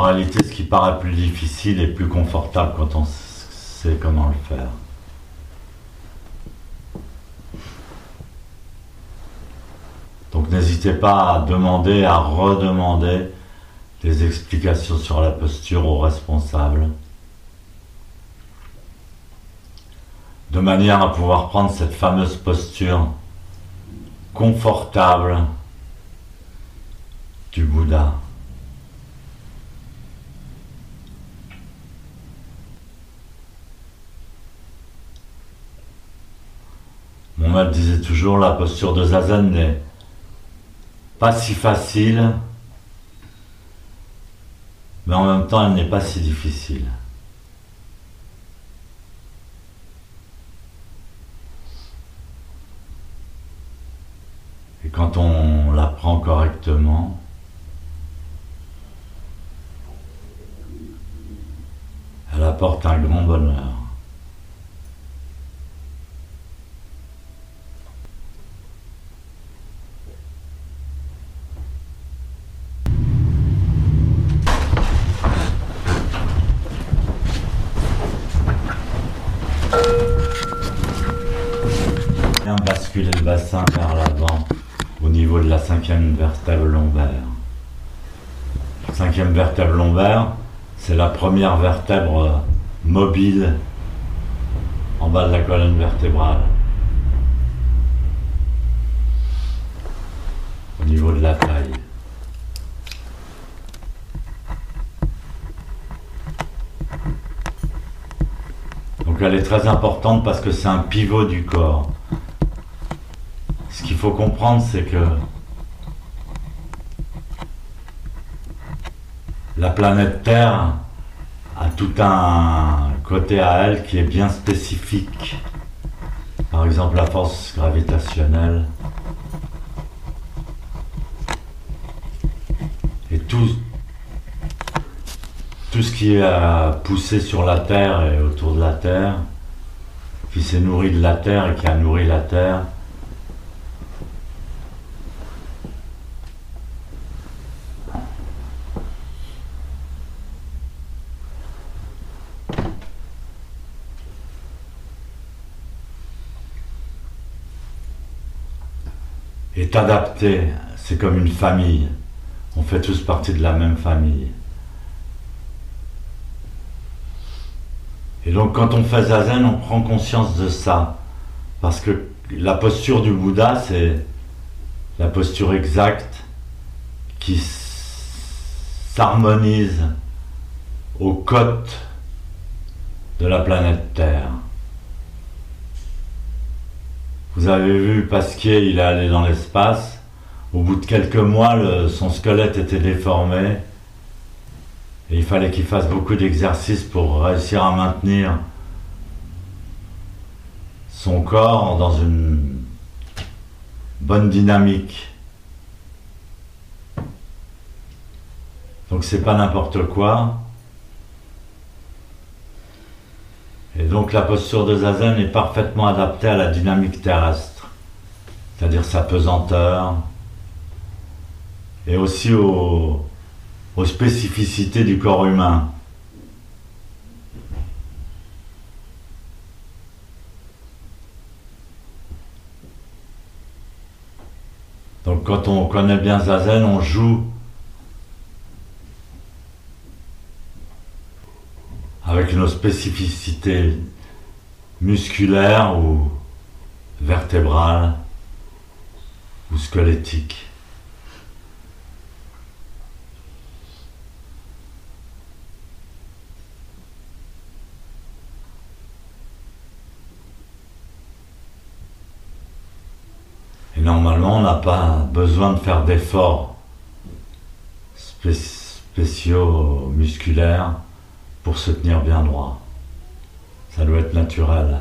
En réalité, ce qui paraît plus difficile est plus confortable quand on sait comment le faire. Donc n'hésitez pas à demander, à redemander des explications sur la posture aux responsables, de manière à pouvoir prendre cette fameuse posture confortable du Bouddha. Mon maître disait toujours la posture de Zazen n'est pas si facile, mais en même temps elle n'est pas si difficile. Et quand on la prend correctement, elle apporte un grand bonheur. Basculer le bassin vers l'avant au niveau de la cinquième vertèbre lombaire. Cinquième vertèbre lombaire, c'est la première vertèbre mobile en bas de la colonne vertébrale. Au niveau de la taille. Donc elle est très importante parce que c'est un pivot du corps. Ce qu'il faut comprendre, c'est que la planète Terre a tout un côté à elle qui est bien spécifique. Par exemple, la force gravitationnelle. Et tout, tout ce qui a poussé sur la Terre et autour de la Terre, qui s'est nourri de la Terre et qui a nourri la Terre, est adapté. C'est comme une famille. On fait tous partie de la même famille. Et donc quand on fait zazen, on prend conscience de ça. Parce que la posture du Bouddha, c'est la posture exacte qui s'harmonise aux côtes de la planète Terre. Vous avez vu Pasquier, il est allé dans l'espace. Au bout de quelques mois, son squelette était déformé. Et il fallait qu'il fasse beaucoup d'exercices pour réussir à maintenir son corps dans une bonne dynamique. Donc c'est pas n'importe quoi. Et donc la posture de Zazen est parfaitement adaptée à la dynamique terrestre, c'est-à-dire sa pesanteur, et aussi aux, spécificités du corps humain. Donc quand on connaît bien Zazen, on joue avec nos spécificités musculaires ou vertébrales ou squelettiques. Et normalement, on n'a pas besoin de faire d'efforts spé- spéciaux musculaires pour se tenir bien droit. Ça doit être naturel.